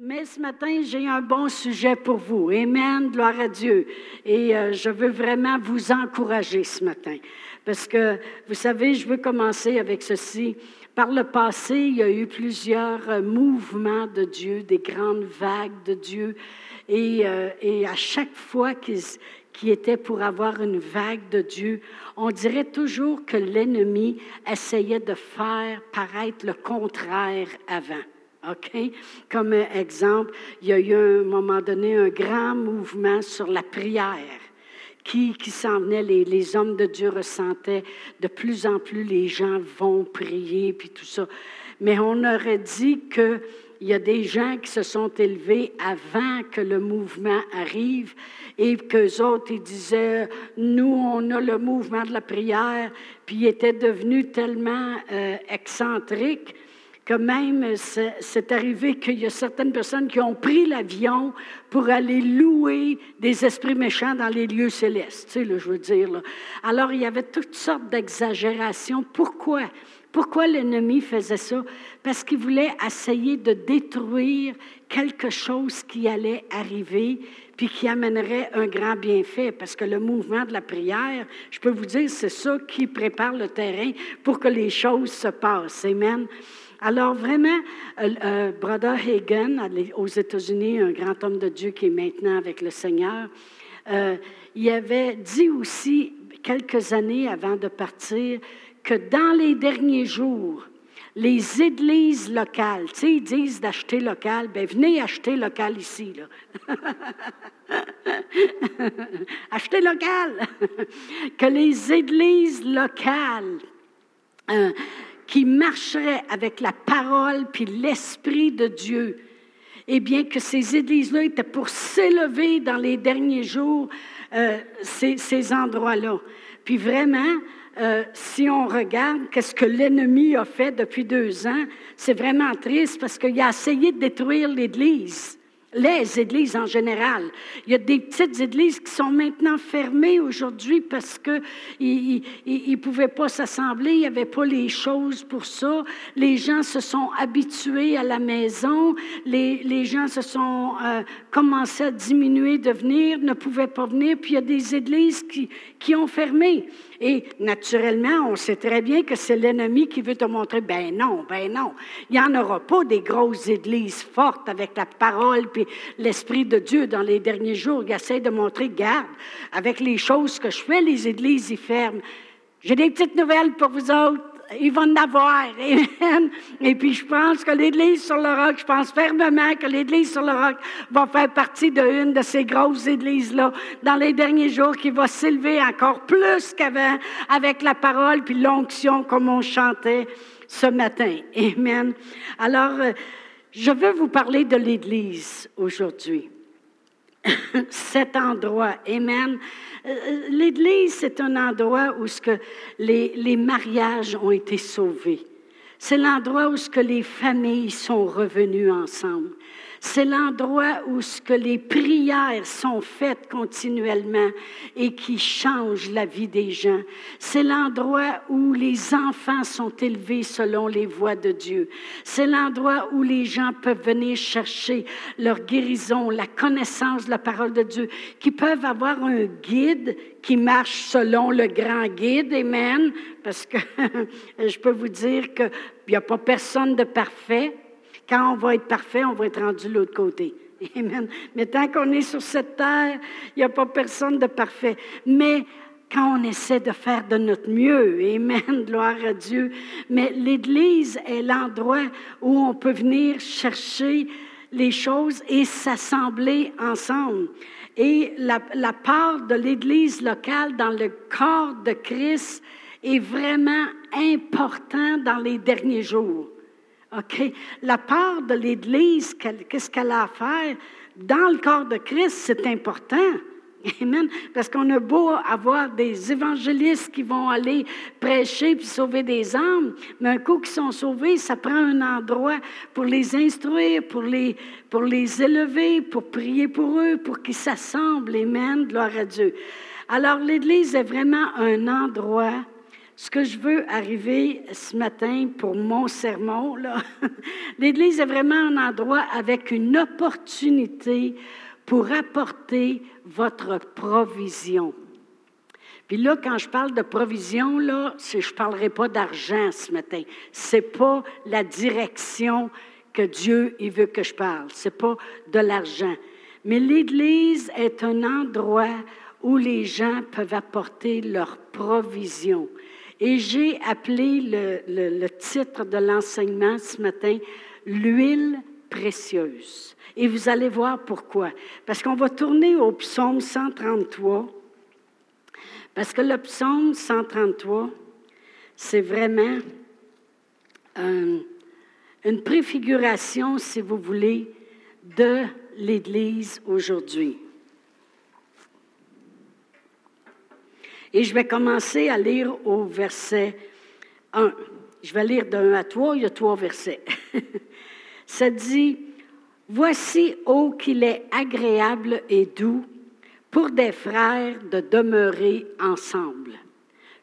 Mais ce matin, j'ai un bon sujet pour vous. Amen, gloire à Dieu. Et euh, je veux vraiment vous encourager ce matin. Parce que, vous savez, je veux commencer avec ceci. Par le passé, il y a eu plusieurs euh, mouvements de Dieu, des grandes vagues de Dieu. Et, euh, et à chaque fois qu'ils qui était pour avoir une vague de Dieu, on dirait toujours que l'ennemi essayait de faire paraître le contraire avant. OK? Comme exemple, il y a eu à un moment donné un grand mouvement sur la prière qui, qui s'en venait. Les, les, hommes de Dieu ressentaient de plus en plus les gens vont prier, puis tout ça. Mais on aurait dit qu'il y a des gens qui se sont élevés avant que le mouvement arrive et qu'eux autres, ils disaient, nous, on a le mouvement de la prière, puis ils étaient devenus tellement euh, excentriques que même c'est arrivé qu'il y a certaines personnes qui ont pris l'avion pour aller louer des esprits méchants dans les lieux célestes, tu sais, là, je veux dire. Là. Alors, il y avait toutes sortes d'exagérations. Pourquoi? Pourquoi l'ennemi faisait ça? Parce qu'il voulait essayer de détruire quelque chose qui allait arriver, puis qui amènerait un grand bienfait, parce que le mouvement de la prière, je peux vous dire, c'est ça qui prépare le terrain pour que les choses se passent. Amen. Alors vraiment, euh, euh, Brother Hagen, aux États-Unis, un grand homme de Dieu qui est maintenant avec le Seigneur, euh, il avait dit aussi quelques années avant de partir que dans les derniers jours, les églises locales, tu sais, ils disent d'acheter local, ben venez acheter local ici, là. Achetez local. que les églises locales qui marcherait avec la parole puis l'Esprit de Dieu, eh bien que ces églises-là étaient pour s'élever dans les derniers jours, euh, ces, ces endroits-là. Puis vraiment, euh, si on regarde qu'est-ce que l'ennemi a fait depuis deux ans, c'est vraiment triste parce qu'il a essayé de détruire l'Église les églises en général. Il y a des petites églises qui sont maintenant fermées aujourd'hui parce qu'ils ne pouvaient pas s'assembler, il n'y avait pas les choses pour ça. Les gens se sont habitués à la maison, les, les gens se sont euh, commencé à diminuer de venir, ne pouvaient pas venir, puis il y a des églises qui, qui ont fermé. Et naturellement, on sait très bien que c'est l'ennemi qui veut te montrer, ben non, ben non. Il n'y en aura pas des grosses églises fortes avec la parole puis l'Esprit de Dieu dans les derniers jours. Il essaie de montrer, garde, avec les choses que je fais, les églises y ferment. J'ai des petites nouvelles pour vous autres il va en avoir. Et puis, je pense que l'Église sur le roc, je pense fermement que l'Église sur le roc va faire partie d'une de ces grosses églises-là dans les derniers jours qui va s'élever encore plus qu'avant avec la parole puis l'onction comme on chantait ce matin. Amen. Alors, euh, je veux vous parler de l'Église aujourd'hui. Cet endroit. Amen. Euh, L'Église, c'est un endroit où ce que les, les mariages ont été sauvés. C'est l'endroit où ce que les familles sont revenues ensemble. C'est l'endroit où ce que les prières sont faites continuellement et qui changent la vie des gens. C'est l'endroit où les enfants sont élevés selon les voies de Dieu. C'est l'endroit où les gens peuvent venir chercher leur guérison, la connaissance de la parole de Dieu, qui peuvent avoir un guide qui marche selon le grand guide, Amen, parce que je peux vous dire qu'il n'y a pas personne de parfait. Quand on va être parfait, on va être rendu de l'autre côté. Amen. Mais tant qu'on est sur cette terre, il n'y a pas personne de parfait. Mais quand on essaie de faire de notre mieux, Amen, gloire à Dieu. Mais l'Église est l'endroit où on peut venir chercher les choses et s'assembler ensemble. Et la, la part de l'Église locale dans le corps de Christ est vraiment important dans les derniers jours. OK? La part de l'Église, qu'est-ce qu'elle a à faire dans le corps de Christ, c'est important. Amen. Parce qu'on a beau avoir des évangélistes qui vont aller prêcher puis sauver des âmes, mais un coup qu'ils sont sauvés, ça prend un endroit pour les instruire, pour les, pour les élever, pour prier pour eux, pour qu'ils s'assemblent. Amen. Gloire à Dieu. Alors, l'Église est vraiment un endroit ce que je veux arriver ce matin pour mon sermon, l'Église est vraiment un endroit avec une opportunité pour apporter votre provision. Puis là, quand je parle de provision, là, je ne parlerai pas d'argent ce matin. Ce n'est pas la direction que Dieu il veut que je parle. Ce n'est pas de l'argent. Mais l'Église est un endroit où les gens peuvent apporter leur provision. Et j'ai appelé le, titre de l'enseignement ce matin L'huile précieuse. Et vous allez voir pourquoi. Parce qu'on va tourner au psaume 133. Parce que le psaume 133, c'est vraiment une préfiguration, si vous voulez, de l'Église aujourd'hui. Et je vais commencer à lire au verset 1. Je vais lire d'un à trois, il y a trois versets. Ça dit, Voici, ô qu'il est agréable et doux pour des frères de demeurer ensemble.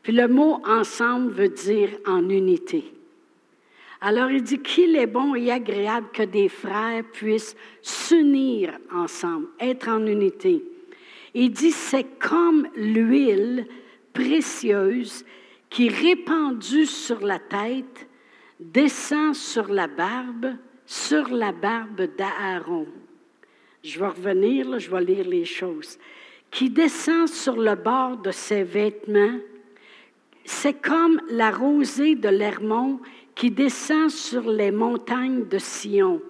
Puis le mot ensemble veut dire en unité. Alors il dit qu'il est bon et agréable que des frères puissent s'unir ensemble, être en unité. Il dit, c'est comme l'huile précieuse qui, répandue sur la tête, descend sur la barbe, sur la barbe d'Aaron. Je vais revenir, je vais lire les choses. Qui descend sur le bord de ses vêtements. C'est comme la rosée de l'Hermon qui descend sur les montagnes de Sion,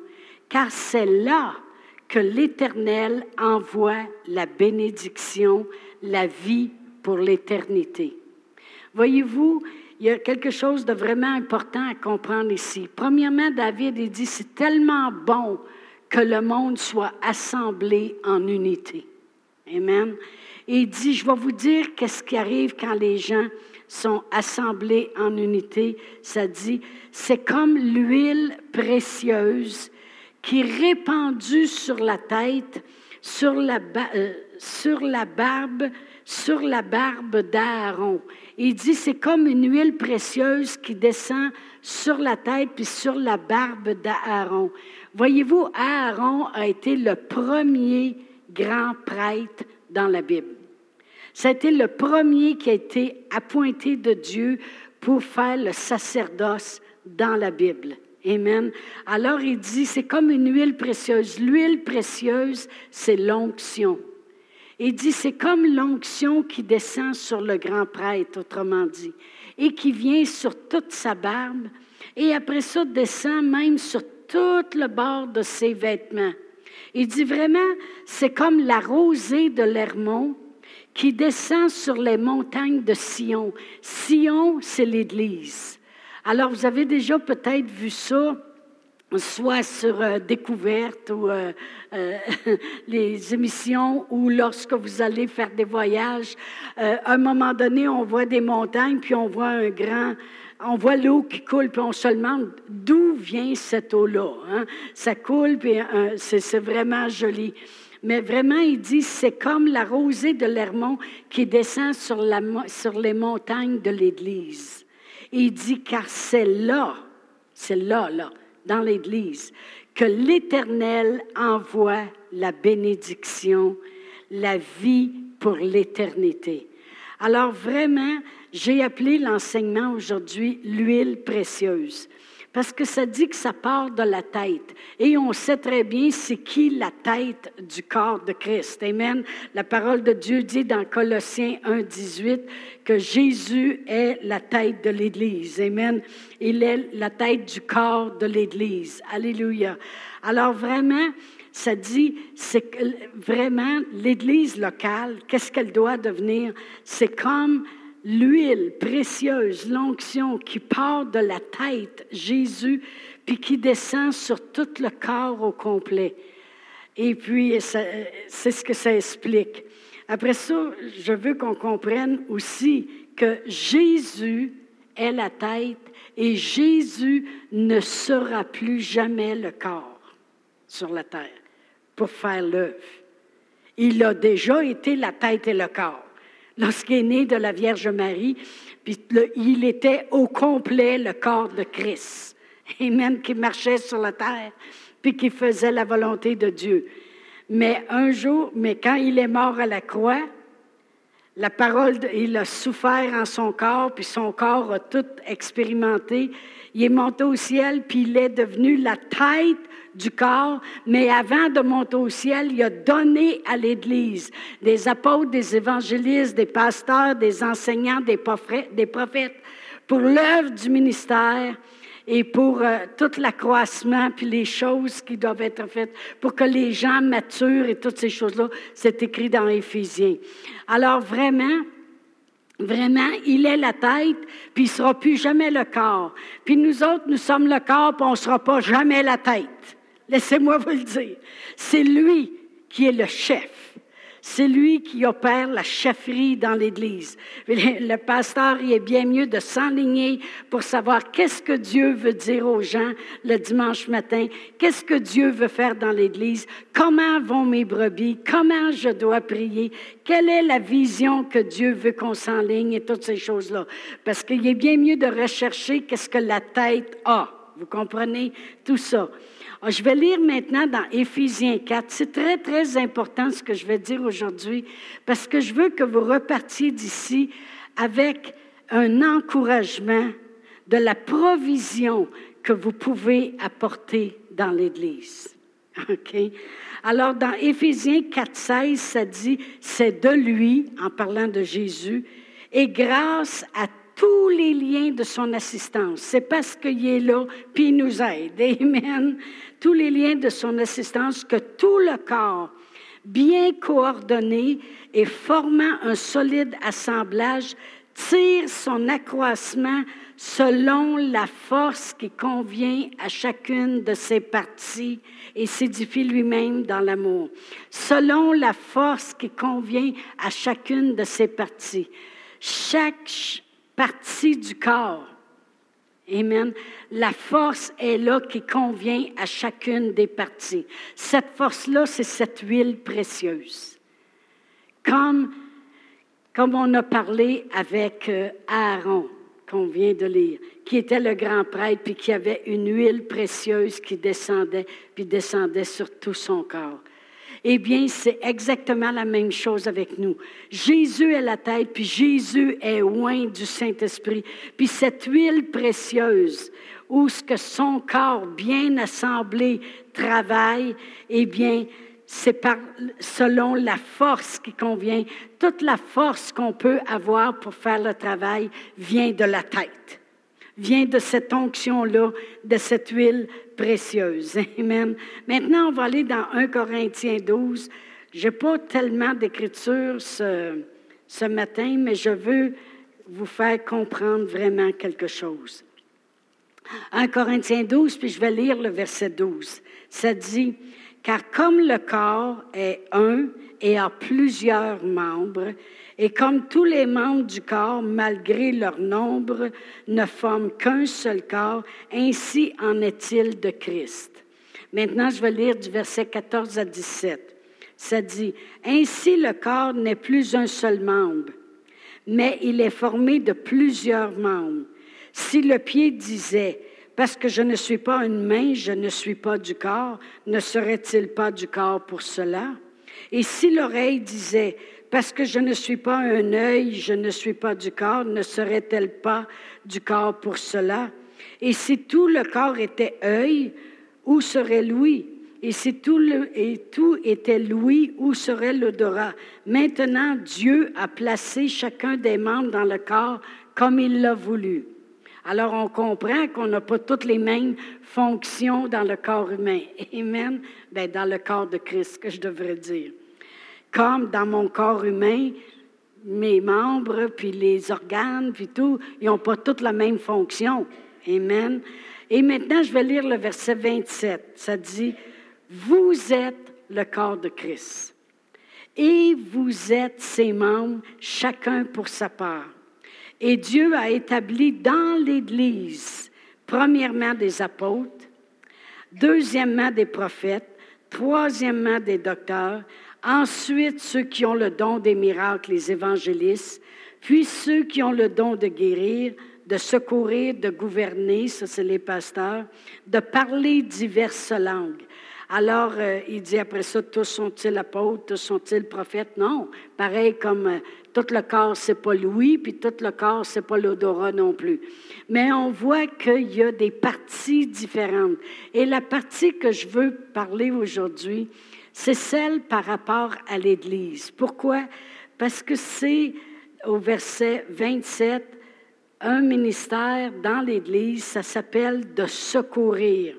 car c'est là que l'Éternel envoie la bénédiction, la vie pour l'éternité. Voyez-vous, il y a quelque chose de vraiment important à comprendre ici. Premièrement, David dit, c'est tellement bon que le monde soit assemblé en unité. Amen. Et il dit, je vais vous dire qu'est-ce qui arrive quand les gens sont assemblés en unité. Ça dit, c'est comme l'huile précieuse qui répandue sur la tête, sur la, euh, sur la barbe, sur la barbe d'Aaron. Il dit, c'est comme une huile précieuse qui descend sur la tête puis sur la barbe d'Aaron. Voyez-vous, Aaron a été le premier grand prêtre dans la Bible. C'était le premier qui a été appointé de Dieu pour faire le sacerdoce dans la Bible. Amen. Alors il dit, c'est comme une huile précieuse. L'huile précieuse, c'est l'onction. Il dit, c'est comme l'onction qui descend sur le grand prêtre, autrement dit, et qui vient sur toute sa barbe, et après ça descend même sur tout le bord de ses vêtements. Il dit vraiment, c'est comme la rosée de l'Hermon qui descend sur les montagnes de Sion. Sion, c'est l'Église. Alors, vous avez déjà peut-être vu ça, soit sur euh, Découverte ou euh, euh, les émissions, ou lorsque vous allez faire des voyages. à un moment donné, on voit des montagnes, puis on voit un grand on voit l'eau qui coule, puis on se demande d'où vient cette eau-là. Hein? Ça coule, puis c'est vraiment joli. Mais vraiment, il dit, c'est comme la rosée de l'Hermon qui descend sur, la, sur les montagnes de l'Église. Il dit, car c'est là, c'est là, là, dans l'Église, que l'Éternel envoie la bénédiction, la vie pour l'éternité. Alors vraiment, j'ai appelé l'enseignement aujourd'hui l'huile précieuse parce que ça dit que ça part de la tête. Et on sait très bien c'est qui la tête du corps de Christ. Amen. La parole de Dieu dit dans Colossiens 1, 18 que Jésus est la tête de l'Église. Amen. Il est la tête du corps de l'Église. Alléluia. Alors vraiment, ça dit, c'est vraiment l'Église locale, qu'est-ce qu'elle doit devenir? C'est comme l'huile précieuse, l'onction qui part de la tête, Jésus, puis qui descend sur tout le corps au complet. Et puis, c'est ce que ça explique. Après ça, je veux qu'on comprenne aussi que Jésus est la tête et Jésus ne sera plus jamais le corps sur la terre pour faire l'œuvre. Il a déjà été la tête et le corps. Lorsqu'il est né de la Vierge Marie, puis il était au complet le corps de Christ. Amen, qui marchait sur la terre, puis qui faisait la volonté de Dieu. Mais un jour, mais quand il est mort à la croix, la parole, il a souffert en son corps, puis son corps a tout expérimenté. Il est monté au ciel, puis il est devenu la tête du corps, mais avant de monter au ciel, il a donné à l'Église des apôtres, des évangélistes, des pasteurs, des enseignants, des prophètes, pour l'œuvre du ministère et pour euh, tout l'accroissement, puis les choses qui doivent être faites, pour que les gens maturent et toutes ces choses-là, c'est écrit dans Éphésiens. Alors vraiment, Vraiment, il est la tête, puis il ne sera plus jamais le corps. Puis nous autres, nous sommes le corps, puis on ne sera pas jamais la tête. Laissez-moi vous le dire. C'est lui qui est le chef. C'est lui qui opère la chefferie dans l'Église. Le pasteur, il est bien mieux de s'enligner pour savoir qu'est-ce que Dieu veut dire aux gens le dimanche matin, qu'est-ce que Dieu veut faire dans l'Église, comment vont mes brebis, comment je dois prier, quelle est la vision que Dieu veut qu'on s'enligne et toutes ces choses-là? Parce qu'il est bien mieux de rechercher qu'est-ce que la tête a. Vous comprenez tout ça? Ah, je vais lire maintenant dans Éphésiens 4. C'est très, très important ce que je vais dire aujourd'hui parce que je veux que vous repartiez d'ici avec un encouragement de la provision que vous pouvez apporter dans l'Église. Alors, dans Éphésiens 4, 16, ça dit, c'est de lui, en parlant de Jésus, et grâce à tous les liens de son assistance. C'est parce qu'il est là, puis il nous aide. Amen. Tous les liens de son assistance, que tout le corps, bien coordonné et formant un solide assemblage, tire son accroissement selon la force qui convient à chacune de ses parties et s'édifie lui-même dans l'amour. Selon la force qui convient à chacune de ses parties. Chaque partie du corps. Amen. La force est là qui convient à chacune des parties. Cette force-là, c'est cette huile précieuse. Comme, comme on a parlé avec euh, Aaron, qu'on vient de lire, qui était le grand prêtre, puis qui avait une huile précieuse qui descendait, puis descendait sur tout son corps. Eh bien, c'est exactement la même chose avec nous. Jésus est la tête, puis Jésus est loin du Saint-Esprit. Puis cette huile précieuse, où ce que son corps bien assemblé travaille, eh bien, c'est selon la force qui convient. Toute la force qu'on peut avoir pour faire le travail vient de la tête, vient de cette onction-là, de cette huile précieuse. Amen. Maintenant, on va aller dans 1 Corinthiens 12. Je n'ai pas tellement d'écriture ce, ce matin, mais je veux vous faire comprendre vraiment quelque chose. 1 Corinthiens 12, puis je vais lire le verset 12. Ça dit, car comme le corps est un et a plusieurs membres, et comme tous les membres du corps, malgré leur nombre, ne forment qu'un seul corps, ainsi en est-il de Christ. Maintenant, je vais lire du verset 14 à 17. Ça dit, Ainsi le corps n'est plus un seul membre, mais il est formé de plusieurs membres. Si le pied disait, parce que je ne suis pas une main, je ne suis pas du corps, ne serait-il pas du corps pour cela? Et si l'oreille disait, parce que je ne suis pas un œil, je ne suis pas du corps, ne serait-elle pas du corps pour cela? Et si tout le corps était œil, où serait l'ouïe? Et si tout, le, et tout était l'ouïe, où serait l'odorat? Maintenant, Dieu a placé chacun des membres dans le corps comme il l'a voulu. Alors, on comprend qu'on n'a pas toutes les mêmes fonctions dans le corps humain. Amen. Bien, dans le corps de Christ, que je devrais dire comme dans mon corps humain, mes membres, puis les organes, puis tout, ils n'ont pas toutes la même fonction. Amen. Et maintenant, je vais lire le verset 27. Ça dit, Vous êtes le corps de Christ. Et vous êtes ses membres, chacun pour sa part. Et Dieu a établi dans l'Église, premièrement des apôtres, deuxièmement des prophètes, troisièmement des docteurs, ensuite ceux qui ont le don des miracles, les évangélistes, puis ceux qui ont le don de guérir, de secourir, de gouverner, ça c'est les pasteurs, de parler diverses langues. Alors, euh, il dit après ça, tous sont-ils apôtres, tous sont-ils prophètes? Non, pareil comme euh, tout le corps, c'est pas Louis, puis tout le corps, c'est pas l'odorat non plus. Mais on voit qu'il y a des parties différentes. Et la partie que je veux parler aujourd'hui, c'est celle par rapport à l'Église. Pourquoi? Parce que c'est au verset 27, un ministère dans l'Église, ça s'appelle de secourir.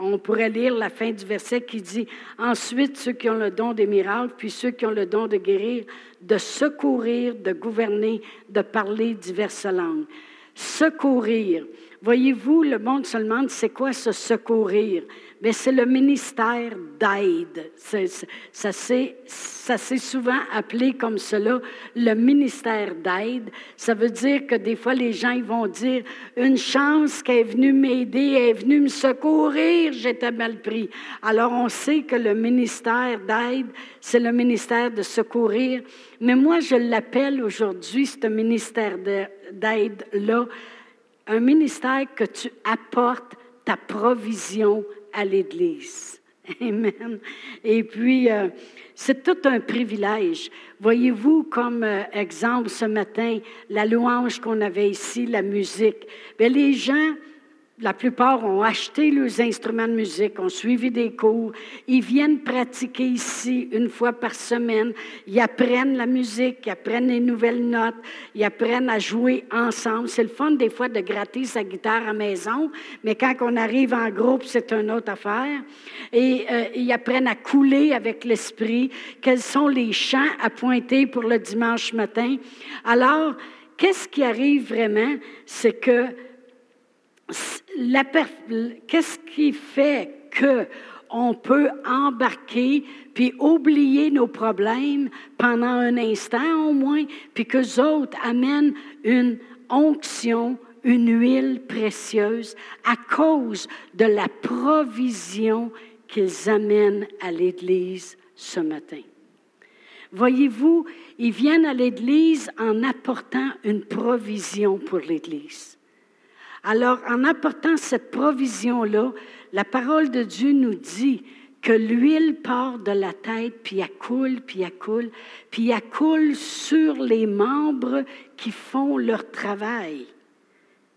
On pourrait lire la fin du verset qui dit, ensuite ceux qui ont le don des miracles, puis ceux qui ont le don de guérir, de secourir, de gouverner, de parler diverses langues. Secourir. Voyez-vous, le monde se demande, c'est quoi ce secourir? Mais c'est le ministère d'aide. Ça s'est souvent appelé comme cela, le ministère d'aide. Ça veut dire que des fois, les gens vont dire, une chance qu'elle est venue m'aider, elle est venue me secourir, j'étais mal pris. Alors, on sait que le ministère d'aide, c'est le ministère de secourir. Mais moi, je l'appelle aujourd'hui, ce ministère d'aide-là, un ministère que tu apportes ta provision à l'Église. Amen. Et puis, euh, c'est tout un privilège. Voyez-vous, comme euh, exemple ce matin, la louange qu'on avait ici, la musique. Bien, les gens la plupart ont acheté leurs instruments de musique, ont suivi des cours. Ils viennent pratiquer ici une fois par semaine. Ils apprennent la musique, ils apprennent les nouvelles notes, ils apprennent à jouer ensemble. C'est le fun des fois de gratter sa guitare à maison, mais quand on arrive en groupe, c'est une autre affaire. Et euh, ils apprennent à couler avec l'esprit. Quels sont les chants à pointer pour le dimanche matin? Alors, qu'est-ce qui arrive vraiment? C'est que qu'est-ce qui fait que on peut embarquer puis oublier nos problèmes pendant un instant au moins, puis que autres amènent une onction, une huile précieuse à cause de la provision qu'ils amènent à l'Église ce matin? Voyez-vous, ils viennent à l'Église en apportant une provision pour l'Église. Alors, en apportant cette provision-là, la parole de Dieu nous dit que l'huile part de la tête, puis elle coule, puis elle coule, puis elle coule sur les membres qui font leur travail.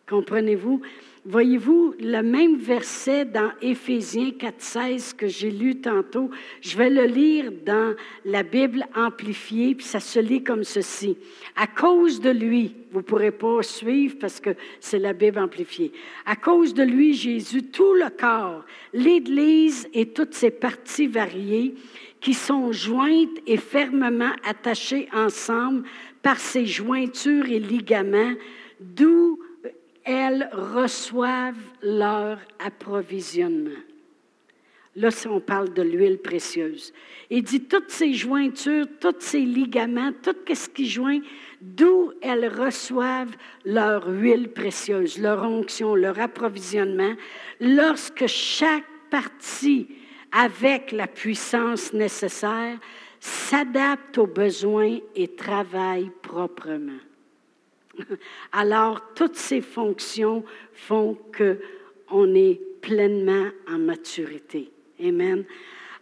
Comprenez-vous? Voyez-vous, le même verset dans Éphésiens 4.16 que j'ai lu tantôt, je vais le lire dans la Bible amplifiée, puis ça se lit comme ceci. À cause de lui, vous ne pourrez pas suivre parce que c'est la Bible amplifiée. À cause de lui, Jésus, tout le corps, l'Église et toutes ses parties variées, qui sont jointes et fermement attachées ensemble par ses jointures et ligaments, d'où elles reçoivent leur approvisionnement. Là, si on parle de l'huile précieuse. Il dit toutes ces jointures, tous ces ligaments, tout ce qui joint, d'où elles reçoivent leur huile précieuse, leur onction, leur approvisionnement, lorsque chaque partie, avec la puissance nécessaire, s'adapte aux besoins et travaille proprement. Alors, toutes ces fonctions font qu'on est pleinement en maturité. Amen.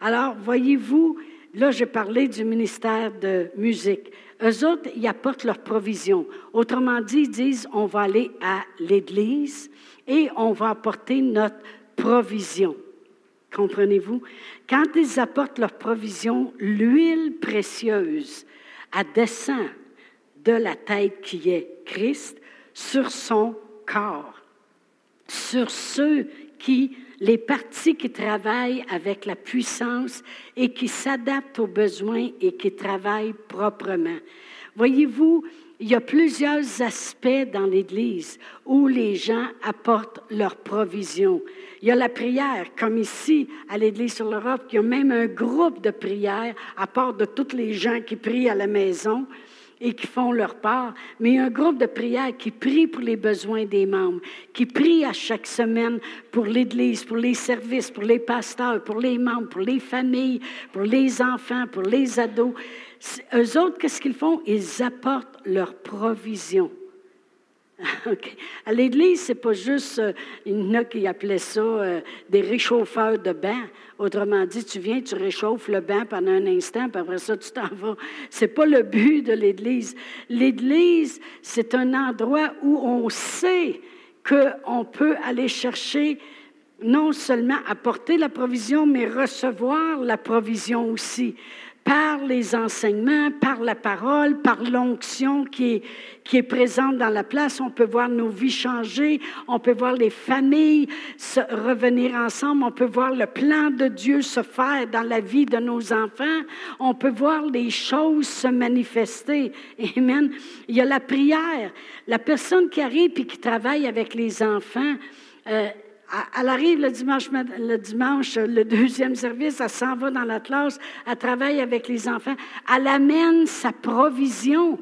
Alors, voyez-vous, là, j'ai parlé du ministère de musique. Eux autres, ils apportent leur provision. Autrement dit, ils disent, on va aller à l'Église et on va apporter notre provision. Comprenez-vous? Quand ils apportent leur provision, l'huile précieuse, elle descend de la tête qui est Christ sur son corps, sur ceux qui, les parties qui travaillent avec la puissance et qui s'adaptent aux besoins et qui travaillent proprement. Voyez-vous, il y a plusieurs aspects dans l'Église où les gens apportent leur provision. Il y a la prière, comme ici à l'Église sur l'Europe, il y a même un groupe de prière, à part de tous les gens qui prient à la maison. Et qui font leur part, mais un groupe de prière qui prie pour les besoins des membres, qui prie à chaque semaine pour l'Église, pour les services, pour les pasteurs, pour les membres, pour les familles, pour les enfants, pour les ados. Eux autres, qu'est-ce qu'ils font? Ils apportent leur provision. À l'Église, c'est pas juste, euh, il y en a qui appelaient ça euh, des réchauffeurs de bain. Autrement dit, tu viens, tu réchauffes le bain pendant un instant, puis après ça, tu t'en vas. C'est pas le but de l'Église. L'Église, c'est un endroit où on sait qu'on peut aller chercher non seulement apporter la provision, mais recevoir la provision aussi par les enseignements, par la parole, par l'onction qui est, qui est présente dans la place. On peut voir nos vies changer, on peut voir les familles se revenir ensemble, on peut voir le plan de Dieu se faire dans la vie de nos enfants, on peut voir les choses se manifester. Amen. Il y a la prière. La personne qui arrive et qui travaille avec les enfants, euh, elle arrive le dimanche, le dimanche, le deuxième service, elle s'en va dans la classe, elle travaille avec les enfants, elle amène sa provision.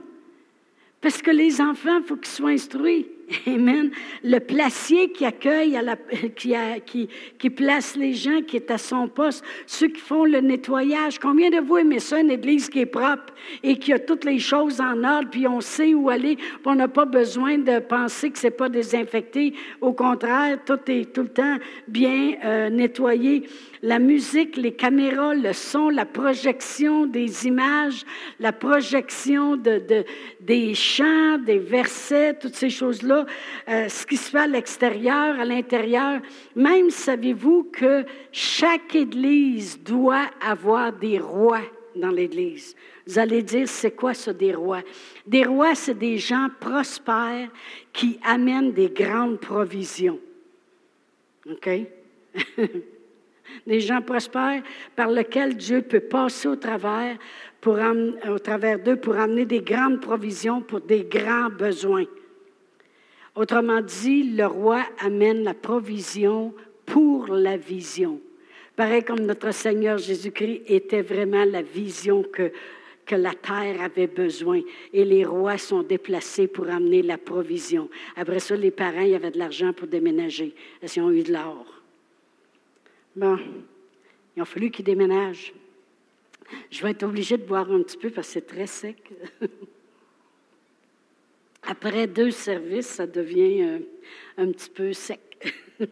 Parce que les enfants, il faut qu'ils soient instruits. Amen. Le placier qui accueille, qui, qui, place les gens, qui est à son poste, ceux qui font le nettoyage. Combien de vous aimez ça, une église qui est propre et qui a toutes les choses en ordre, puis on sait où aller, puis on n'a pas besoin de penser que c'est pas désinfecté. Au contraire, tout est tout le temps bien euh, nettoyé la musique, les caméras, le son, la projection des images, la projection de, des chants, des versets, toutes ces choses-là, euh, ce qui se fait à l'extérieur, à l'intérieur. Même savez-vous que chaque Église doit avoir des rois dans l'Église? Vous allez dire, c'est quoi ça des rois? Des rois, c'est des gens prospères qui amènent des grandes provisions. OK? des gens prospères par lesquels Dieu peut passer au travers, pour, au travers d'eux pour amener des grandes provisions pour des grands besoins. Autrement dit, le roi amène la provision pour la vision. Pareil comme notre Seigneur Jésus-Christ était vraiment la vision que, que la terre avait besoin. Et les rois sont déplacés pour amener la provision. Après ça, les parents, il y avait de l'argent pour déménager. Ils ont eu de l'or? Bon, il a fallu qu'il déménage. Je vais être obligée de boire un petit peu parce que c'est très sec. Après deux services, ça devient euh, un petit peu sec.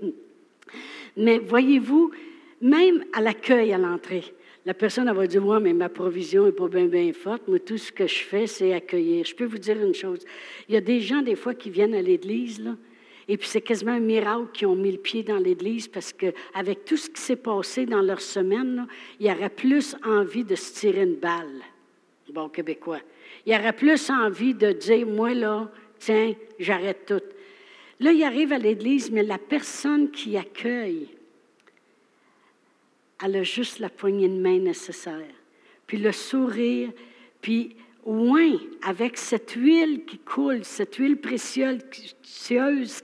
mais voyez-vous, même à l'accueil à l'entrée, la personne va dire Moi, mais ma provision n'est pas bien, bien forte. Moi, tout ce que je fais, c'est accueillir. Je peux vous dire une chose. Il y a des gens, des fois, qui viennent à l'église, là, et puis c'est quasiment un miracle qu'ils ont mis le pied dans l'Église parce qu'avec tout ce qui s'est passé dans leur semaine, il y aurait plus envie de se tirer une balle, bon québécois. Il y aurait plus envie de dire, moi là, tiens, j'arrête tout. Là, il arrive à l'Église, mais la personne qui accueille, elle a juste la poignée de main nécessaire, puis le sourire, puis Ouin, avec cette huile qui coule, cette huile précieuse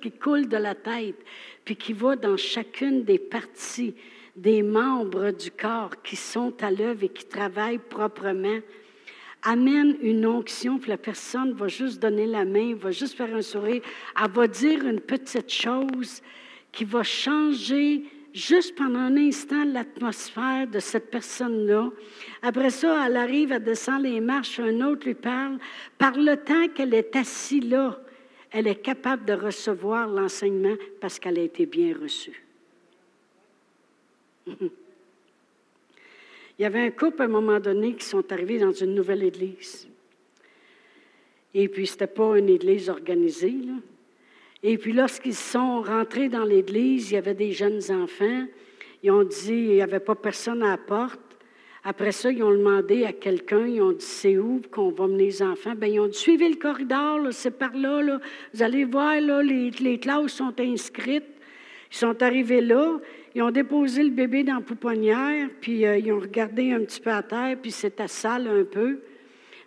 qui coule de la tête, puis qui va dans chacune des parties des membres du corps qui sont à l'œuvre et qui travaillent proprement, amène une onction, puis la personne va juste donner la main, va juste faire un sourire, elle va dire une petite chose qui va changer juste pendant un instant l'atmosphère de cette personne-là. Après ça, elle arrive, elle descend les marches, un autre lui parle. Par le temps qu'elle est assise là, elle est capable de recevoir l'enseignement parce qu'elle a été bien reçue. Il y avait un couple à un moment donné qui sont arrivés dans une nouvelle église. Et puis, ce n'était pas une église organisée. Et puis lorsqu'ils sont rentrés dans l'église, il y avait des jeunes enfants. Ils ont dit, il n'y avait pas personne à la porte. Après ça, ils ont demandé à quelqu'un, ils ont dit, c'est où qu'on va mener les enfants? Bien, ils ont dit, suivez le corridor, c'est par là, là, Vous allez voir, là, les, les, classes sont inscrites. Ils sont arrivés là, ils ont déposé le bébé dans la pouponnière, puis euh, ils ont regardé un petit peu à terre, puis c'était sale un peu.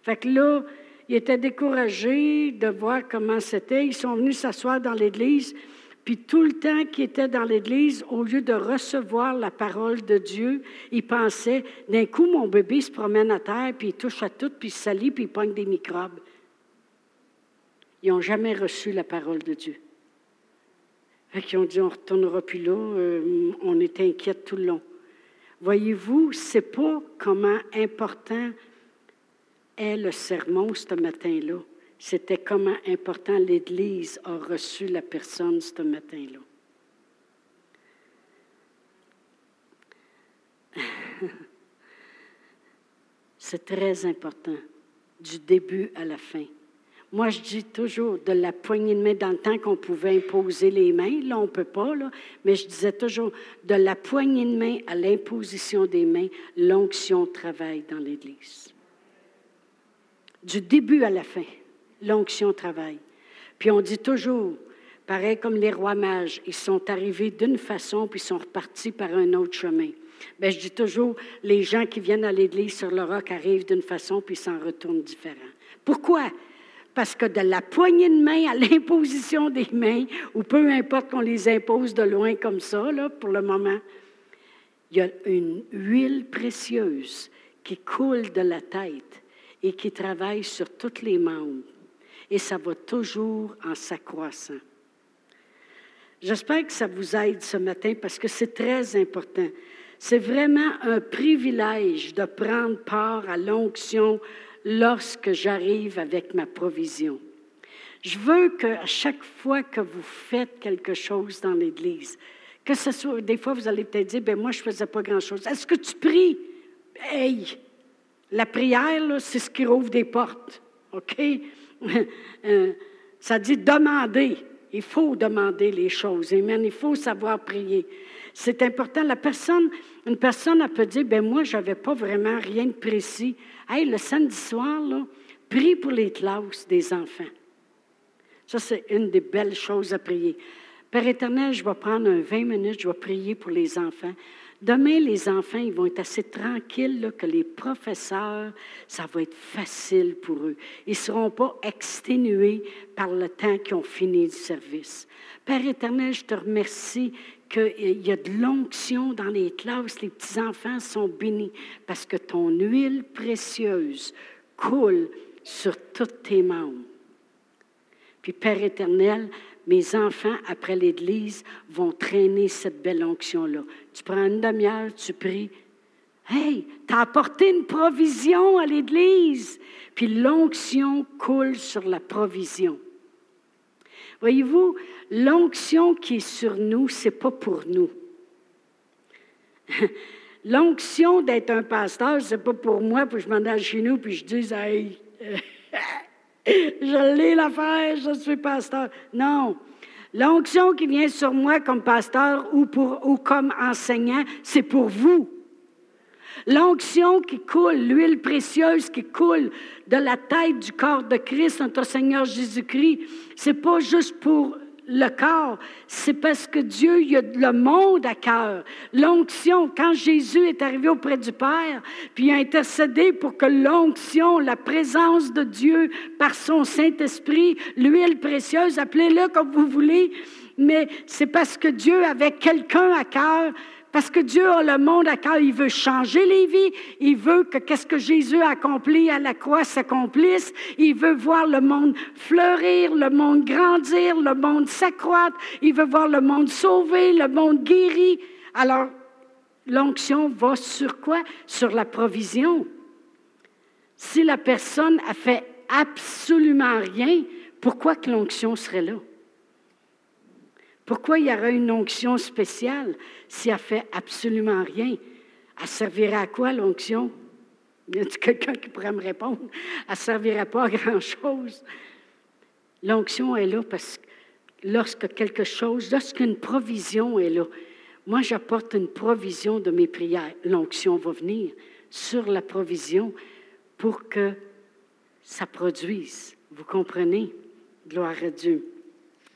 Fait que là, ils étaient découragés de voir comment c'était. Ils sont venus s'asseoir dans l'église. Puis tout le temps qu'il était dans l'Église, au lieu de recevoir la parole de Dieu, il pensait, d'un coup, mon bébé se promène à terre, puis il touche à tout, puis il salit, puis il pogne des microbes. Ils n'ont jamais reçu la parole de Dieu. Fait ont dit, on ne retournera plus là, euh, on était inquiète tout le long. Voyez-vous, ce n'est pas comment important est le sermon ce matin-là. C'était comment important l'Église a reçu la personne ce matin-là. C'est très important, du début à la fin. Moi, je dis toujours de la poignée de main, dans le temps qu'on pouvait imposer les mains, là, on ne peut pas, là, mais je disais toujours de la poignée de main à l'imposition des mains, l'onction travaille dans l'Église. Du début à la fin, l'onction travaille. Puis on dit toujours, pareil comme les rois mages, ils sont arrivés d'une façon, puis sont repartis par un autre chemin. Bien, je dis toujours, les gens qui viennent à l'Église sur le roc arrivent d'une façon, puis s'en retournent différent. Pourquoi? Parce que de la poignée de main à l'imposition des mains, ou peu importe qu'on les impose de loin comme ça, là, pour le moment, il y a une huile précieuse qui coule de la tête et qui travaille sur tous les membres. Et ça va toujours en s'accroissant. J'espère que ça vous aide ce matin parce que c'est très important. C'est vraiment un privilège de prendre part à l'onction lorsque j'arrive avec ma provision. Je veux qu'à chaque fois que vous faites quelque chose dans l'Église, que ce soit, des fois vous allez peut-être dire, ben moi je faisais pas grand-chose. Est-ce que tu pries? Hey, la prière, c'est ce qui rouvre des portes. OK? Euh, ça dit demander. Il faut demander les choses. Amen. Il faut savoir prier. C'est important. La personne, une personne, peut dire, ben moi, je n'avais pas vraiment rien de précis. Hey, le samedi soir, prie pour les classes des enfants. Ça, c'est une des belles choses à prier. Père éternel, je vais prendre un 20 minutes, je vais prier pour les enfants. Demain, les enfants, ils vont être assez tranquilles que les professeurs, ça va être facile pour eux. Ils ne seront pas exténués par le temps qu'ils ont fini le service. Père éternel, je te remercie qu'il y a de l'onction dans les classes, les petits-enfants sont bénis parce que ton huile précieuse coule sur tous tes membres. Puis Père éternel, mes enfants, après l'Église, vont traîner cette belle onction-là. Tu prends une demi-heure, tu pries. Hey, tu as apporté une provision à l'Église. Puis l'onction coule sur la provision. Voyez-vous, l'onction qui est sur nous, ce n'est pas pour nous. L'onction d'être un pasteur, ce n'est pas pour moi, puis je m'en chez nous, puis je dis, hey, je l'ai l'affaire, je suis pasteur. Non. L'onction qui vient sur moi comme pasteur ou, pour, ou comme enseignant, c'est pour vous. L'onction qui coule, l'huile précieuse qui coule de la tête du corps de Christ, notre Seigneur Jésus-Christ, c'est pas juste pour le corps, c'est parce que Dieu, il a le monde à cœur. L'onction, quand Jésus est arrivé auprès du Père, puis il a intercédé pour que l'onction, la présence de Dieu par son Saint-Esprit, l'huile précieuse, appelez-le comme vous voulez, mais c'est parce que Dieu avait quelqu'un à cœur parce que Dieu a le monde à cœur, il veut changer les vies, il veut que qu'est-ce que Jésus a accompli à la croix s'accomplisse, il veut voir le monde fleurir, le monde grandir, le monde s'accroître, il veut voir le monde sauvé, le monde guéri. Alors, l'onction va sur quoi? Sur la provision. Si la personne a fait absolument rien, pourquoi que l'onction serait là? Pourquoi il y aurait une onction spéciale si elle fait absolument rien? Elle servirait à quoi l'onction? Y a quelqu'un qui pourrait me répondre? Elle ne servirait pas à grand-chose. L'onction est là parce que lorsque quelque chose, lorsqu'une provision est là, moi j'apporte une provision de mes prières. L'onction va venir sur la provision pour que ça produise. Vous comprenez? Gloire à Dieu.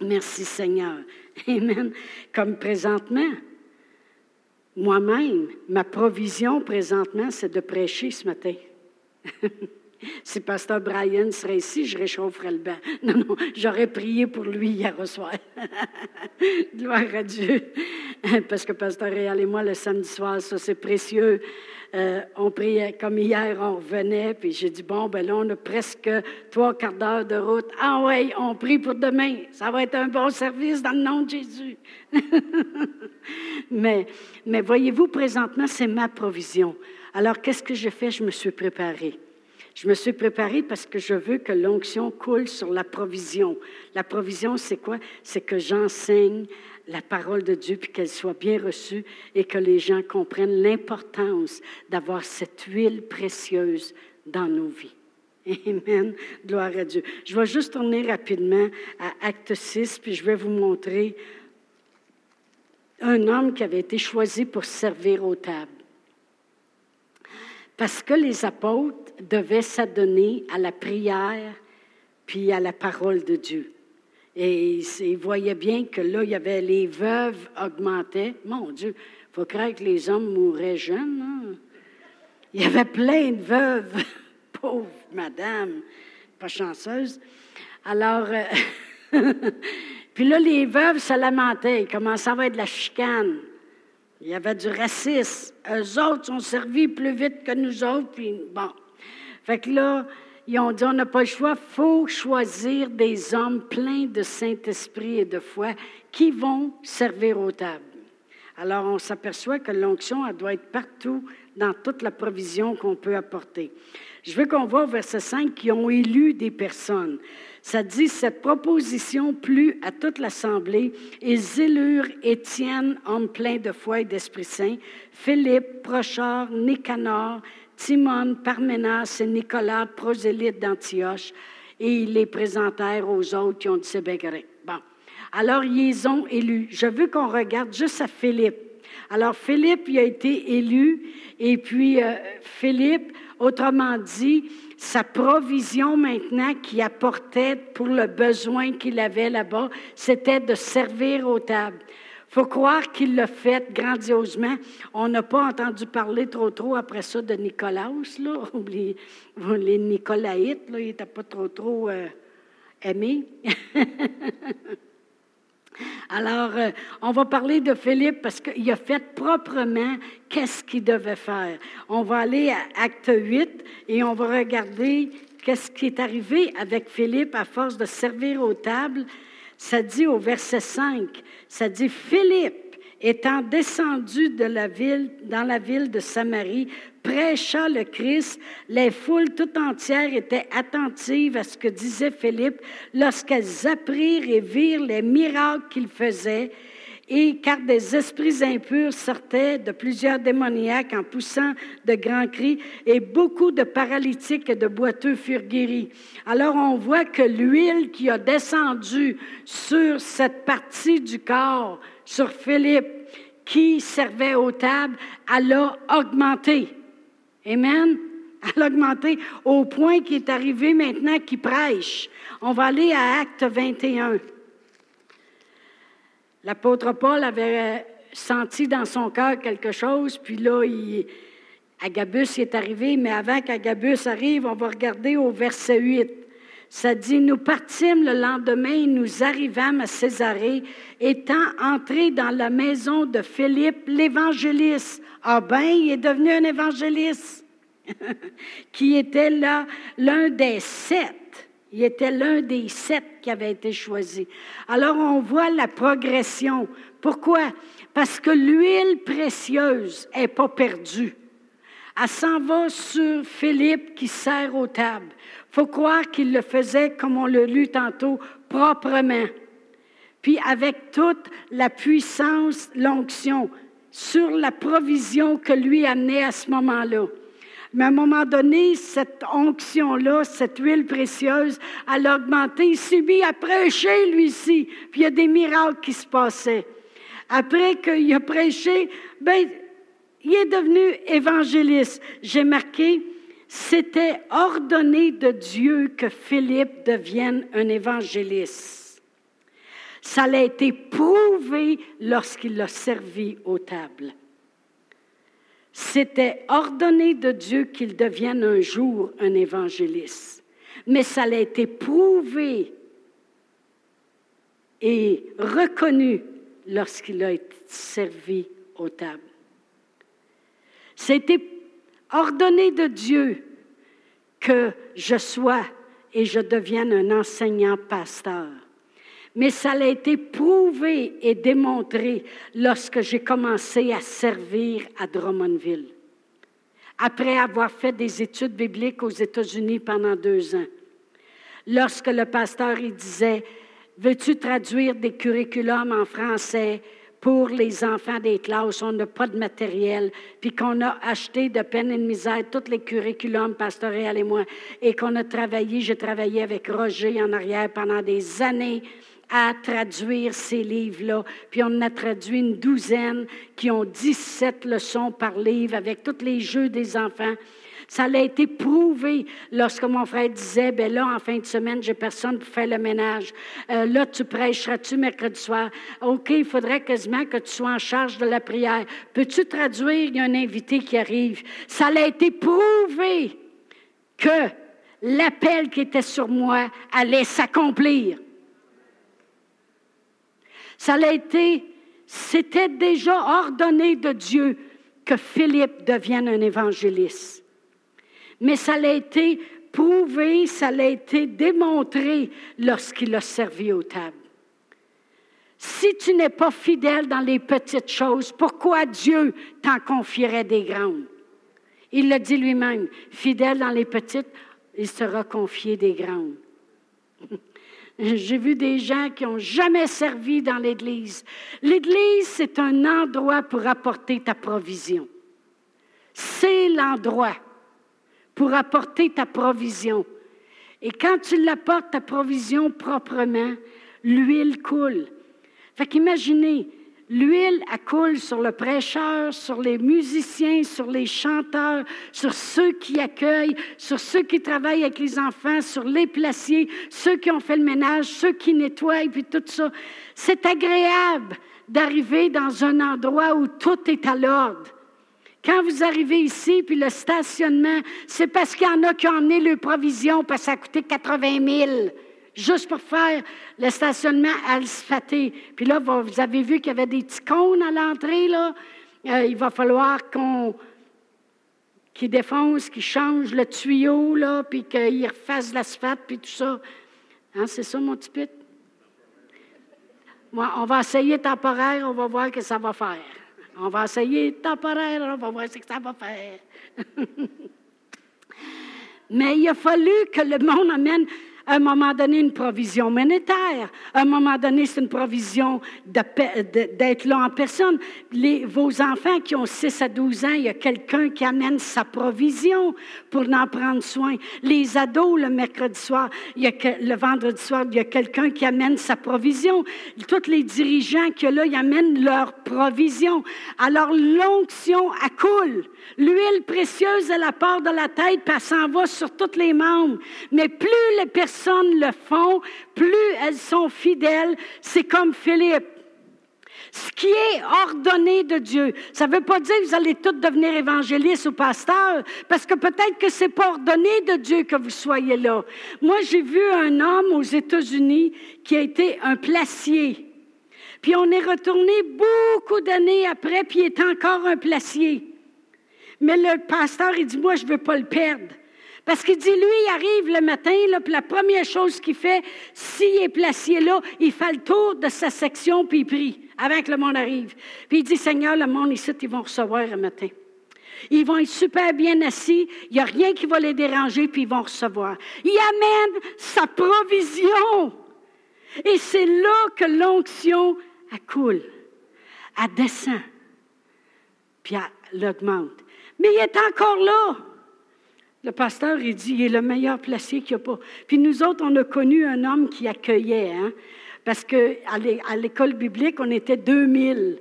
Merci Seigneur. Amen. Comme présentement, moi-même, ma provision présentement, c'est de prêcher ce matin. Si Pasteur Brian serait ici, je réchaufferais le bain. Non, non, j'aurais prié pour lui hier soir. Gloire à Dieu. Parce que Pasteur Réal et moi, le samedi soir, ça c'est précieux. Euh, on priait comme hier, on revenait, puis j'ai dit, bon, ben là, on a presque trois quarts d'heure de route. Ah oui, on prie pour demain. Ça va être un bon service dans le nom de Jésus. mais, mais voyez-vous, présentement, c'est ma provision. Alors, qu'est-ce que je fais? Je me suis préparée. Je me suis préparée parce que je veux que l'onction coule sur la provision. La provision, c'est quoi? C'est que j'enseigne la parole de Dieu, puis qu'elle soit bien reçue et que les gens comprennent l'importance d'avoir cette huile précieuse dans nos vies. Amen. Gloire à Dieu. Je vais juste tourner rapidement à Acte 6, puis je vais vous montrer un homme qui avait été choisi pour servir aux tables. Parce que les apôtres devaient s'adonner à la prière puis à la parole de Dieu. Et ils voyaient bien que là, il y avait les veuves augmentaient. Mon Dieu, il faut croire que les hommes mouraient jeunes. Hein? Il y avait plein de veuves. Pauvre madame, pas chanceuse. Alors, euh, puis là, les veuves se lamentaient. Il commençait à avoir de la chicane. Il y avait du racisme. Eux autres sont servis plus vite que nous autres. Puis bon. Fait que là, ils ont dit on n'a pas le choix, il faut choisir des hommes pleins de Saint-Esprit et de foi qui vont servir aux tables. Alors, on s'aperçoit que l'onction, elle doit être partout dans toute la provision qu'on peut apporter. Je veux qu'on voit au verset 5 qui ont élu des personnes. Ça dit, cette proposition plut à toute l'Assemblée. Ils élurent Étienne, homme plein de foi et d'Esprit Saint, Philippe, Prochard, Nicanor, Timon, Parménas et Nicolas, prosélytes d'Antioche, et ils les présentèrent aux autres qui ont dit bien Bon. Alors, ils ont élu. Je veux qu'on regarde juste à Philippe. Alors, Philippe, il a été élu, et puis euh, Philippe, autrement dit, sa provision maintenant qu'il apportait pour le besoin qu'il avait là-bas, c'était de servir aux tables. Faut croire qu'il l'a fait grandiosement. On n'a pas entendu parler trop trop après ça de Nicolas, là. Les, les Nicolaïtes, là, ils pas trop trop euh, aimés. Alors, euh, on va parler de Philippe parce qu'il a fait proprement qu'est-ce qu'il devait faire. On va aller à Acte 8 et on va regarder qu'est-ce qui est arrivé avec Philippe à force de servir aux tables. Ça dit au verset 5, ça dit Philippe étant descendu de la ville, dans la ville de Samarie, prêcha le Christ, les foules tout entières étaient attentives à ce que disait Philippe lorsqu'elles apprirent et virent les miracles qu'il faisait. Et car des esprits impurs sortaient de plusieurs démoniaques en poussant de grands cris, et beaucoup de paralytiques et de boiteux furent guéris. Alors on voit que l'huile qui a descendu sur cette partie du corps, sur Philippe, qui servait aux tables, elle a augmenté. Amen. Elle a augmenté au point qu'il est arrivé maintenant qu'il prêche. On va aller à Acte 21. L'apôtre Paul avait senti dans son cœur quelque chose, puis là, Agabus est arrivé, mais avant qu'Agabus arrive, on va regarder au verset 8. Ça dit, nous partîmes le lendemain, nous arrivâmes à Césarée, étant entrés dans la maison de Philippe l'évangéliste. Ah ben, il est devenu un évangéliste, qui était là l'un des sept. Il était l'un des sept qui avait été choisi. Alors on voit la progression. Pourquoi? Parce que l'huile précieuse n'est pas perdue. Elle s'en va sur Philippe qui sert aux tables faut croire qu'il le faisait, comme on l'a lu tantôt, proprement. Puis avec toute la puissance, l'onction, sur la provision que lui amenait à ce moment-là. Mais à un moment donné, cette onction-là, cette huile précieuse, elle a augmenté. Il mis à prêcher, lui-ci. Puis il y a des miracles qui se passaient. Après qu'il a prêché, ben, il est devenu évangéliste. J'ai marqué, c'était ordonné de Dieu que Philippe devienne un évangéliste. Ça l'a été prouvé lorsqu'il l'a servi aux tables. C'était ordonné de Dieu qu'il devienne un jour un évangéliste. Mais ça a été prouvé et reconnu lorsqu'il a été servi aux tables. C'était ordonné de Dieu que je sois et je devienne un enseignant pasteur. Mais ça a été prouvé et démontré lorsque j'ai commencé à servir à Drummondville. Après avoir fait des études bibliques aux États-Unis pendant deux ans, lorsque le pasteur il disait, veux-tu traduire des curriculums en français pour les enfants des classes, on n'a pas de matériel, puis qu'on a acheté de peine et de misère tous les curriculums pastoraux et moi, et qu'on a travaillé, j'ai travaillé avec Roger en arrière pendant des années à traduire ces livres-là. Puis on a traduit une douzaine qui ont 17 leçons par livre avec tous les jeux des enfants. Ça a été prouvé lorsque mon frère disait, ben là, en fin de semaine, j'ai personne pour faire le ménage. Euh, là, tu prêcheras-tu mercredi soir? OK, il faudrait quasiment que tu sois en charge de la prière. Peux-tu traduire? Il y a un invité qui arrive. Ça a été prouvé que l'appel qui était sur moi allait s'accomplir. Ça a été, c'était déjà ordonné de Dieu que Philippe devienne un évangéliste mais ça l'a été prouvé, ça l'a été démontré lorsqu'il a servi aux tables. Si tu n'es pas fidèle dans les petites choses, pourquoi Dieu t'en confierait des grandes? Il le dit lui-même, fidèle dans les petites, il sera confié des grandes. J'ai vu des gens qui n'ont jamais servi dans l'Église. L'Église, c'est un endroit pour apporter ta provision. C'est l'endroit pour apporter ta provision. Et quand tu l'apportes, ta provision proprement, l'huile coule. Fait qu'imaginez, l'huile coule sur le prêcheur, sur les musiciens, sur les chanteurs, sur ceux qui accueillent, sur ceux qui travaillent avec les enfants, sur les placiers, ceux qui ont fait le ménage, ceux qui nettoient, puis tout ça. C'est agréable d'arriver dans un endroit où tout est à l'ordre. Quand vous arrivez ici, puis le stationnement, c'est parce qu'il y en a qui ont emmené leurs provisions, parce que ça a coûté 80 000 juste pour faire le stationnement asphalté. Puis là, vous avez vu qu'il y avait des petits cônes à l'entrée, là. Euh, il va falloir qu'on qu'ils défoncent, qu'ils changent le tuyau, là, puis qu'ils refassent l'asphalte, puis tout ça. Hein, c'est ça, mon petit pit? On va essayer temporaire, on va voir ce que ça va faire. On va essayer temporaire, on va voir ce que ça va faire. Mais il a fallu que le monde amène à un moment donné une provision monétaire. À un moment donné, c'est une provision d'être là en personne. Vos enfants qui ont 6 à 12 ans, il y a quelqu'un qui amène sa provision pour en prendre soin. Les ados, le mercredi soir, il y a le vendredi soir, il y a quelqu'un qui amène sa provision. Tous les dirigeants qui sont là, ils amènent leur provision. Alors, l'onction accoule. L'huile précieuse, elle part de la tête, puis elle s'en va sur tous les membres. Mais plus les personnes le font, plus elles sont fidèles. C'est comme Philippe. Ce qui est ordonné de Dieu, ça ne veut pas dire que vous allez tous devenir évangélistes ou pasteurs, parce que peut-être que ce n'est pas ordonné de Dieu que vous soyez là. Moi, j'ai vu un homme aux États-Unis qui a été un placier. Puis on est retourné beaucoup d'années après, puis il est encore un placier. Mais le pasteur, il dit, moi, je ne veux pas le perdre. Parce qu'il dit, lui, il arrive le matin, puis la première chose qu'il fait, s'il est placé là, il fait le tour de sa section, puis il prie, avant que le monde arrive. Puis il dit, Seigneur, le monde ici, ils vont recevoir le matin. Ils vont être super bien assis, il n'y a rien qui va les déranger, puis ils vont recevoir. Il amène sa provision. Et c'est là que l'onction coule, elle descend, puis elle l'augmente. Mais il est encore là. Le pasteur, il dit, il est le meilleur placé qu'il n'y a pas. Puis nous autres, on a connu un homme qui accueillait, hein, parce qu'à l'école biblique, on était 2000.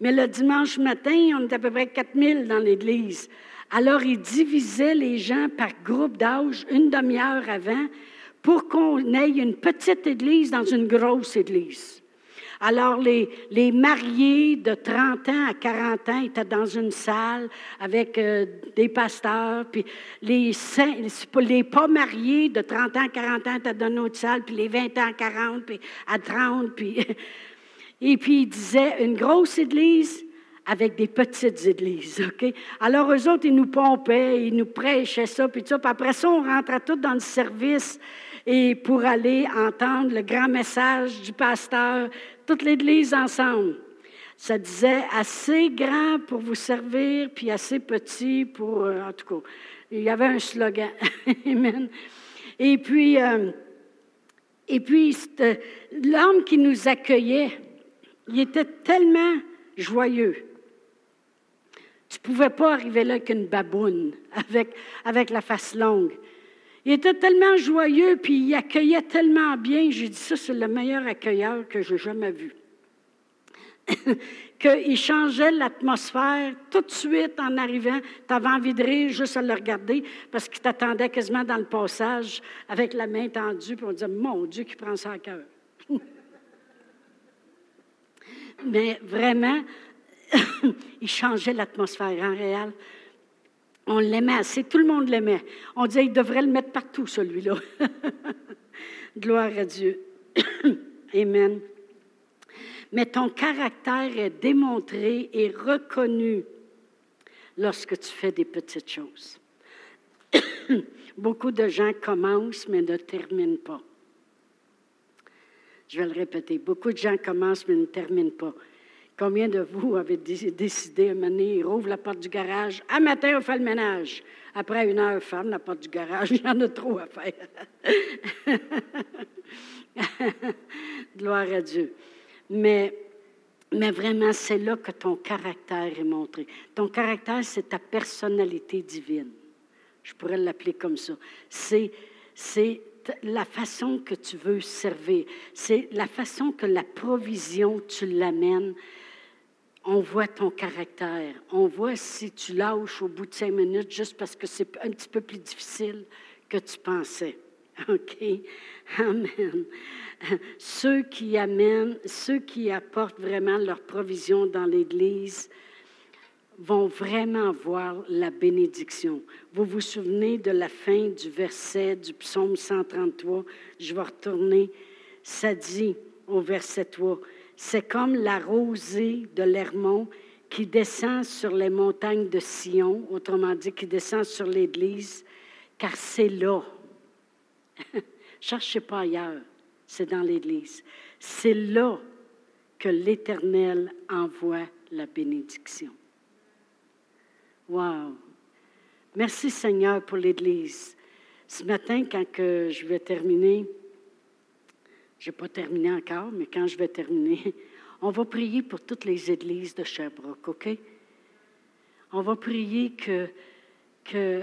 Mais le dimanche matin, on était à peu près 4000 dans l'église. Alors, il divisait les gens par groupe d'âge une demi-heure avant pour qu'on ait une petite église dans une grosse église. Alors, les, mariés de 30 ans à 40 ans étaient dans une salle avec euh, des pasteurs, puis les, pas mariés de 30 ans à 40 ans étaient dans une autre salle, puis les 20 ans à 40, puis à 30, puis... Et puis, il disait, une grosse église, avec des petites églises, OK? Alors, eux autres, ils nous pompaient, ils nous prêchaient ça, puis ça. Puis après ça, on rentrait tous dans le service et pour aller entendre le grand message du pasteur, toute l'Église ensemble. Ça disait assez grand pour vous servir, puis assez petit pour, euh, en tout cas, il y avait un slogan. Amen. Et puis, euh, et puis l'homme qui nous accueillait, il était tellement joyeux. Tu ne pouvais pas arriver là avec une baboune, avec, avec la face longue. Il était tellement joyeux, puis il accueillait tellement bien. J'ai dit ça, c'est le meilleur accueilleur que j'ai jamais vu. qu'il changeait l'atmosphère tout de suite en arrivant. Tu avais envie de rire juste à le regarder parce qu'il t'attendait quasiment dans le passage avec la main tendue, on disait Mon Dieu, qui prend ça à cœur. Mais vraiment, il changeait l'atmosphère en réel. On l'aimait assez, tout le monde l'aimait. On disait, il devrait le mettre partout, celui-là. Gloire à Dieu. Amen. Mais ton caractère est démontré et reconnu lorsque tu fais des petites choses. Beaucoup de gens commencent mais ne terminent pas. Je vais le répéter. Beaucoup de gens commencent mais ne terminent pas. Combien de vous avez décidé donné, rouvre la porte du garage, à matin, on fait le ménage. Après une heure, ferme la porte du garage, il y en a trop à faire. Gloire à Dieu. Mais, mais vraiment, c'est là que ton caractère est montré. Ton caractère, c'est ta personnalité divine. Je pourrais l'appeler comme ça. C'est, c'est la façon que tu veux servir. C'est la façon que la provision, tu l'amènes on voit ton caractère. On voit si tu lâches au bout de cinq minutes juste parce que c'est un petit peu plus difficile que tu pensais. OK? Amen. Ceux qui amènent, ceux qui apportent vraiment leur provision dans l'Église vont vraiment voir la bénédiction. Vous vous souvenez de la fin du verset du psaume 133? Je vais retourner. Ça dit au verset 3, c'est comme la rosée de l'Hermont qui descend sur les montagnes de Sion, autrement dit, qui descend sur l'Église, car c'est là. Cherchez pas ailleurs, c'est dans l'Église. C'est là que l'Éternel envoie la bénédiction. Wow! Merci Seigneur pour l'Église. Ce matin, quand je vais terminer, je n'ai pas terminé encore, mais quand je vais terminer, on va prier pour toutes les églises de Sherbrooke, OK? On va prier que, que,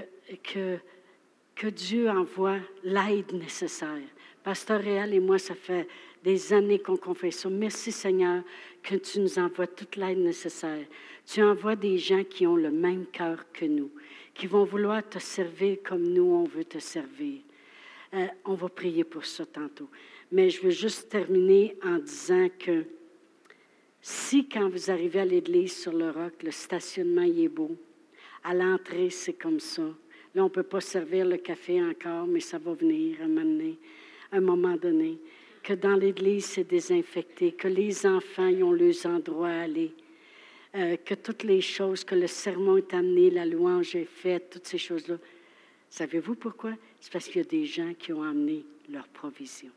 que, Dieu envoie l'aide nécessaire. Pasteur Réal et moi, ça fait des années qu'on confesse ça. Merci Seigneur que tu nous envoies toute l'aide nécessaire. Tu envoies des gens qui ont le même cœur que nous, qui vont vouloir te servir comme nous, on veut te servir. Euh, on va prier pour ça tantôt. Mais je veux juste terminer en disant que si quand vous arrivez à l'église sur le roc, le stationnement y est beau, à l'entrée, c'est comme ça. Là, on ne peut pas servir le café encore, mais ça va venir un moment donné. Un moment donné que dans l'église, c'est désinfecté, que les enfants y ont leurs endroits à aller, euh, que toutes les choses, que le sermon est amené, la louange est faite, toutes ces choses-là. Savez-vous pourquoi? C'est parce qu'il y a des gens qui ont amené leur provision.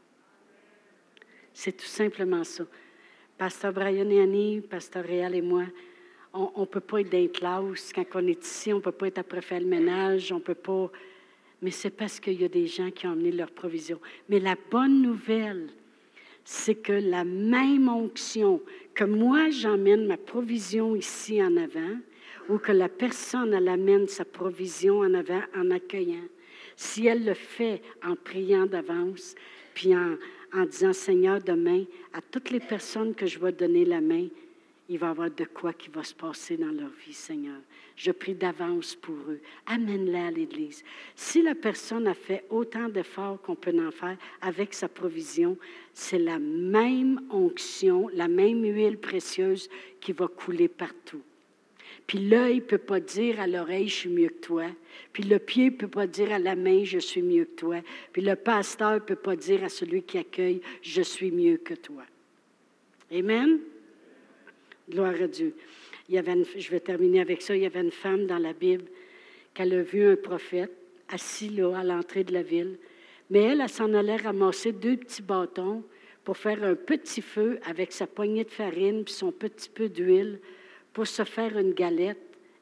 C'est tout simplement ça. Pasteur Brian et Annie, Pasteur Réal et moi, on ne peut pas être dans les classes. Quand on est ici, on ne peut pas être après faire le ménage, on peut pas. Mais c'est parce qu'il y a des gens qui ont amené leur provision. Mais la bonne nouvelle, c'est que la même onction que moi, j'emmène ma provision ici en avant, ou que la personne, elle amène sa provision en avant en accueillant, si elle le fait en priant d'avance, puis en, en disant, Seigneur, demain, à toutes les personnes que je vais donner la main, il va y avoir de quoi qui va se passer dans leur vie, Seigneur. je prie d'avance pour eux. Amène-les à l'Église. Si la personne a fait autant d'efforts qu'on peut en faire avec sa provision, c'est la même onction, la même huile précieuse qui va couler partout. Puis l'œil ne peut pas dire à l'oreille, je suis mieux que toi. Puis le pied ne peut pas dire à la main, je suis mieux que toi. Puis le pasteur ne peut pas dire à celui qui accueille, je suis mieux que toi. Amen? Gloire à Dieu. Il y avait je vais terminer avec ça. Il y avait une femme dans la Bible qu'elle a vu un prophète assis à l'entrée de la ville. Mais elle, elle s'en allait ramasser deux petits bâtons pour faire un petit feu avec sa poignée de farine puis son petit peu d'huile pour se faire une galette,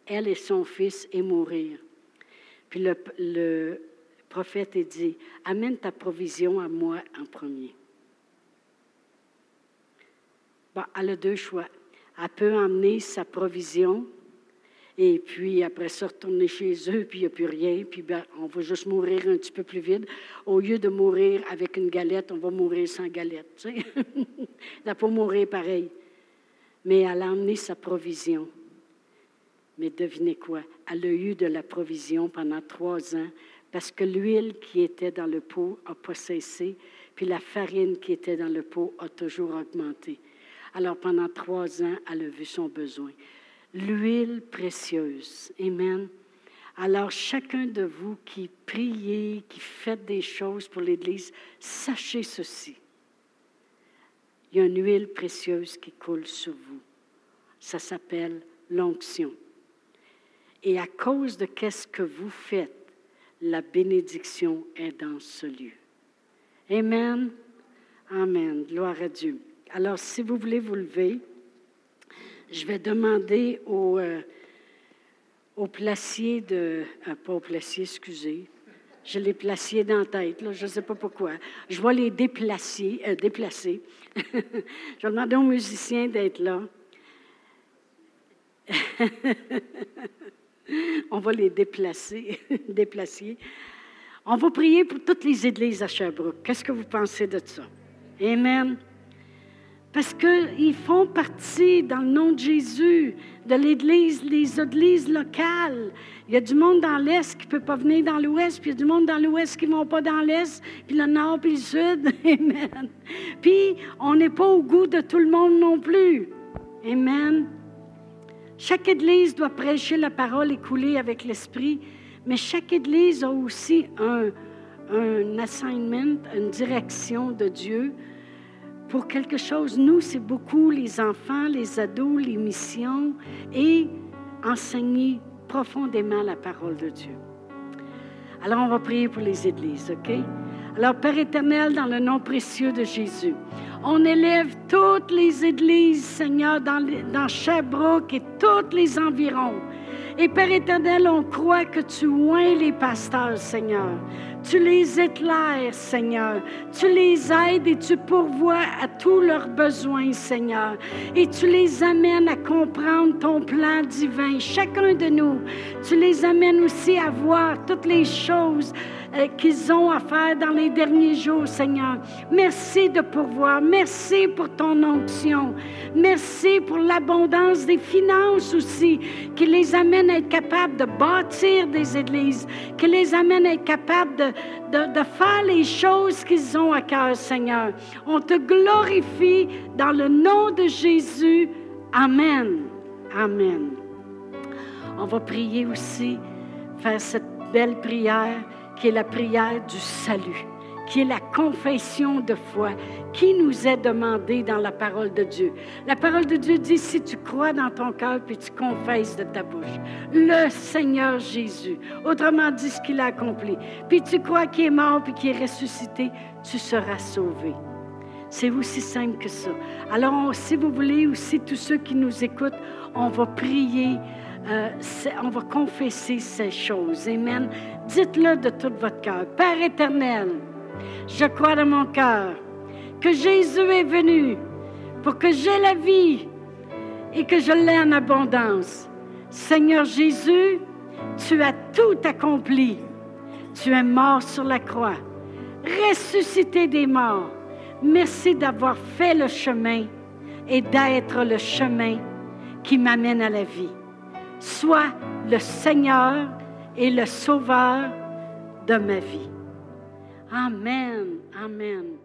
elle et son fils, et mourir. Puis le, prophète a dit, amène ta provision à moi en premier. Bon, elle a deux choix. Elle peut emmener sa provision et puis après ça, retourner chez eux, puis il n'y a plus rien, puis ben, on va juste mourir un petit peu plus vite. Au lieu de mourir avec une galette, on va mourir sans galette. Tu sais? Elle pas mourir pareil mais elle a emmené sa provision. Mais devinez quoi? Elle a eu de la provision pendant trois ans parce que l'huile qui était dans le pot n'a pas cessé, puis la farine qui était dans le pot a toujours augmenté. Alors pendant trois ans, elle a vu son besoin. L'huile précieuse. Amen. Alors chacun de vous qui priez, qui faites des choses pour l'Église, sachez ceci il y a une huile précieuse qui coule sur vous. Ça s'appelle l'onction. Et à cause de qu'est-ce que vous faites, la bénédiction est dans ce lieu. Amen. Amen. Gloire à Dieu. Alors, si vous voulez vous lever, je vais demander au, euh, au placier de... Euh, pas au placier, excusez. Je l'ai placé dans la tête, je ne sais pas pourquoi. Je vais les déplacer. Euh, déplacer. je vais demander aux musiciens d'être là. On va les déplacer, déplacer. On va prier pour toutes les églises à Sherbrooke. Qu'est-ce que vous pensez de ça? Amen. Parce qu'ils font partie, dans le nom de Jésus, de l'Église, les églises locales. Il y a du monde dans l'Est qui ne peut pas venir dans l'Ouest, puis il y a du monde dans l'Ouest qui ne vont pas dans l'Est, puis le Nord, puis le Sud. Amen. Puis, on n'est pas au goût de tout le monde non plus. Amen. Chaque Église doit prêcher la parole et couler avec l'Esprit, mais chaque Église a aussi un, un assignment, une direction de Dieu pour quelque chose. Nous, c'est beaucoup les enfants, les ados, les missions et enseigner profondément la parole de Dieu. Alors, on va prier pour les églises, OK? Alors, Père éternel, dans le nom précieux de Jésus, on élève toutes les églises, Seigneur, dans, dans Sherbrooke et tous les environs. Et Père éternel, on croit que tu oins les pasteurs, Seigneur. Tu les éclaires, Seigneur. Tu les aides et tu pourvois à tous leurs besoins, Seigneur. Et tu les amènes à comprendre ton plan divin. Chacun de nous, tu les amènes aussi à voir toutes les choses euh, qu'ils ont à faire dans les derniers jours, Seigneur. Merci de pourvoir. Merci pour ton onction. Merci pour l'abondance des finances aussi, qui les amène à être capables de bâtir des églises, qui les amène à être capables de, de, faire les choses qu'ils ont à cœur, Seigneur. On te glorifie dans le nom de Jésus. Amen. Amen. On va prier aussi, faire cette belle prière qui est la prière du salut, qui est la confession de foi, qui nous est demandée dans la parole de Dieu. La parole de Dieu dit, si tu crois dans ton cœur puis tu confesses de ta bouche, le Seigneur Jésus, autrement dit ce qu'il a accompli, puis tu crois qu'il est mort puis qu'il est ressuscité, tu seras sauvé. C'est aussi simple que ça. Alors, si vous voulez, aussi tous ceux qui nous écoutent, on va prier euh, on va confesser ces choses. Amen. Dites-le de tout votre cœur. Père éternel, je crois dans mon cœur que Jésus est venu pour que j'aie la vie et que je l'ai en abondance. Seigneur Jésus, tu as tout accompli. Tu es mort sur la croix, ressuscité des morts. Merci d'avoir fait le chemin et d'être le chemin qui m'amène à la vie. soit le Seigneur et le Sauveur de ma vie. Amen. Amen.